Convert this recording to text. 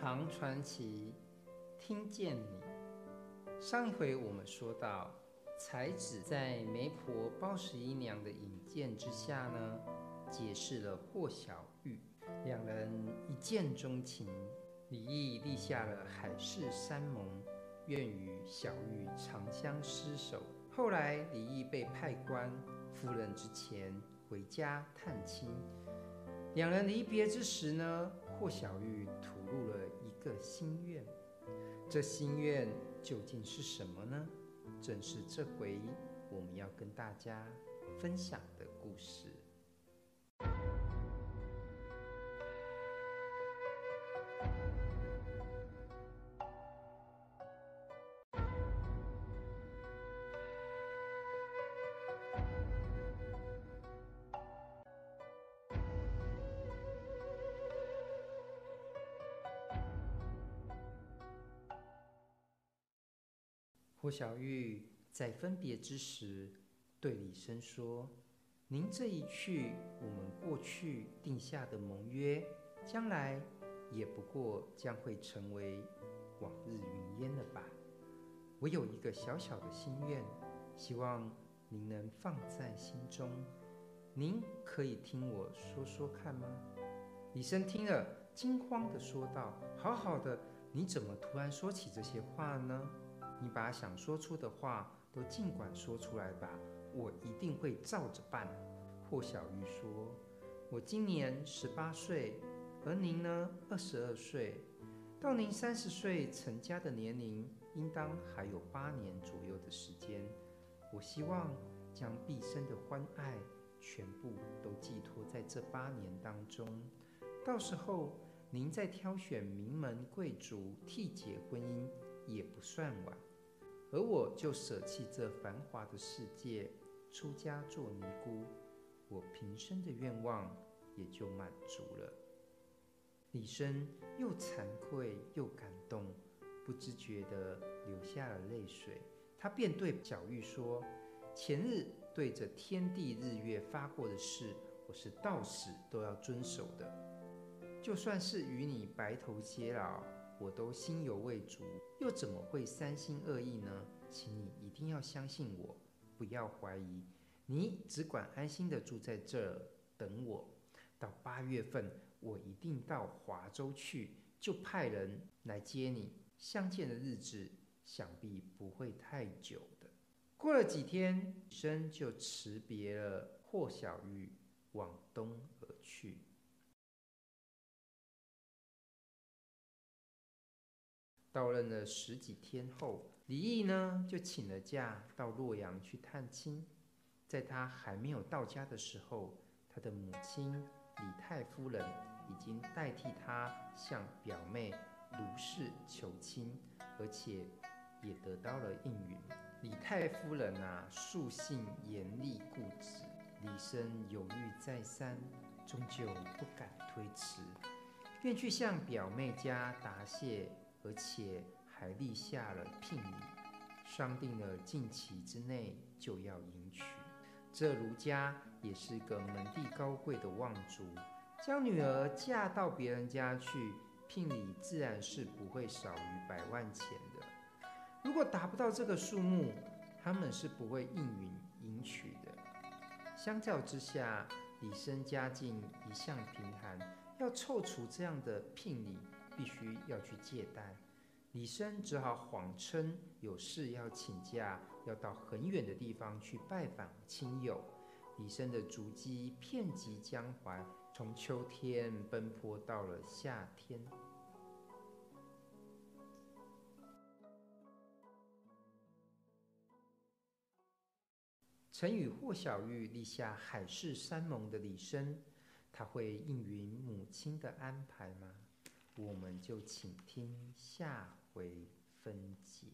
唐传奇，听见你。上一回我们说到，才子在媒婆包十一娘的引荐之下呢，结识了霍小玉，两人一见钟情。李益立下了海誓山盟，愿与小玉长相厮守。后来李益被派官赴任之前回家探亲，两人离别之时呢，霍小玉吐露了一个心愿。这心愿究竟是什么呢？正是这回我们要跟大家分享的故事。霍小玉在分别之时对李生说：“您这一去，我们过去定下的盟约，将来也不过将会成为往日云烟了吧？我有一个小小的心愿，希望您能放在心中。您可以听我说说看吗？”李生听了，惊慌地说道：“好好的，你怎么突然说起这些话呢？”你把想说出的话都尽管说出来吧，我一定会照着办。霍小玉说：“我今年十八岁，而您呢，二十二岁，到您三十岁成家的年龄，应当还有八年左右的时间。我希望将毕生的欢爱全部都寄托在这八年当中。到时候，您再挑选名门贵族缔结婚姻也不算晚。”而我就舍弃这繁华的世界，出家做尼姑，我平生的愿望也就满足了。李生又惭愧又感动，不自觉地流下了泪水。他便对小玉说：“前日对着天地日月发过的誓，我是到死都要遵守的。就算是与你白头偕老。”我都心有未足，又怎么会三心二意呢？请你一定要相信我，不要怀疑。你只管安心的住在这儿等我。到八月份，我一定到华州去，就派人来接你。相见的日子想必不会太久的。过了几天，李生就辞别了霍小玉，往东而去。到任了十几天后，李毅呢就请了假到洛阳去探亲。在他还没有到家的时候，他的母亲李太夫人已经代替他向表妹卢氏求亲，而且也得到了应允。李太夫人啊，素性严厉固执，李生犹豫再三，终究不敢推辞，便去向表妹家答谢。而且还立下了聘礼，商定了近期之内就要迎娶。这卢家也是个门第高贵的望族，将女儿嫁到别人家去，聘礼自然是不会少于百万钱的。如果达不到这个数目，他们是不会应允迎娶的。相较之下，李生家境一向贫寒，要凑出这样的聘礼。必须要去借贷，李生只好谎称有事要请假，要到很远的地方去拜访亲友。李生的足迹遍及江淮，从秋天奔波到了夏天。曾与霍小玉立下海誓山盟的李生，他会应允母亲的安排吗？我们就请听下回分解。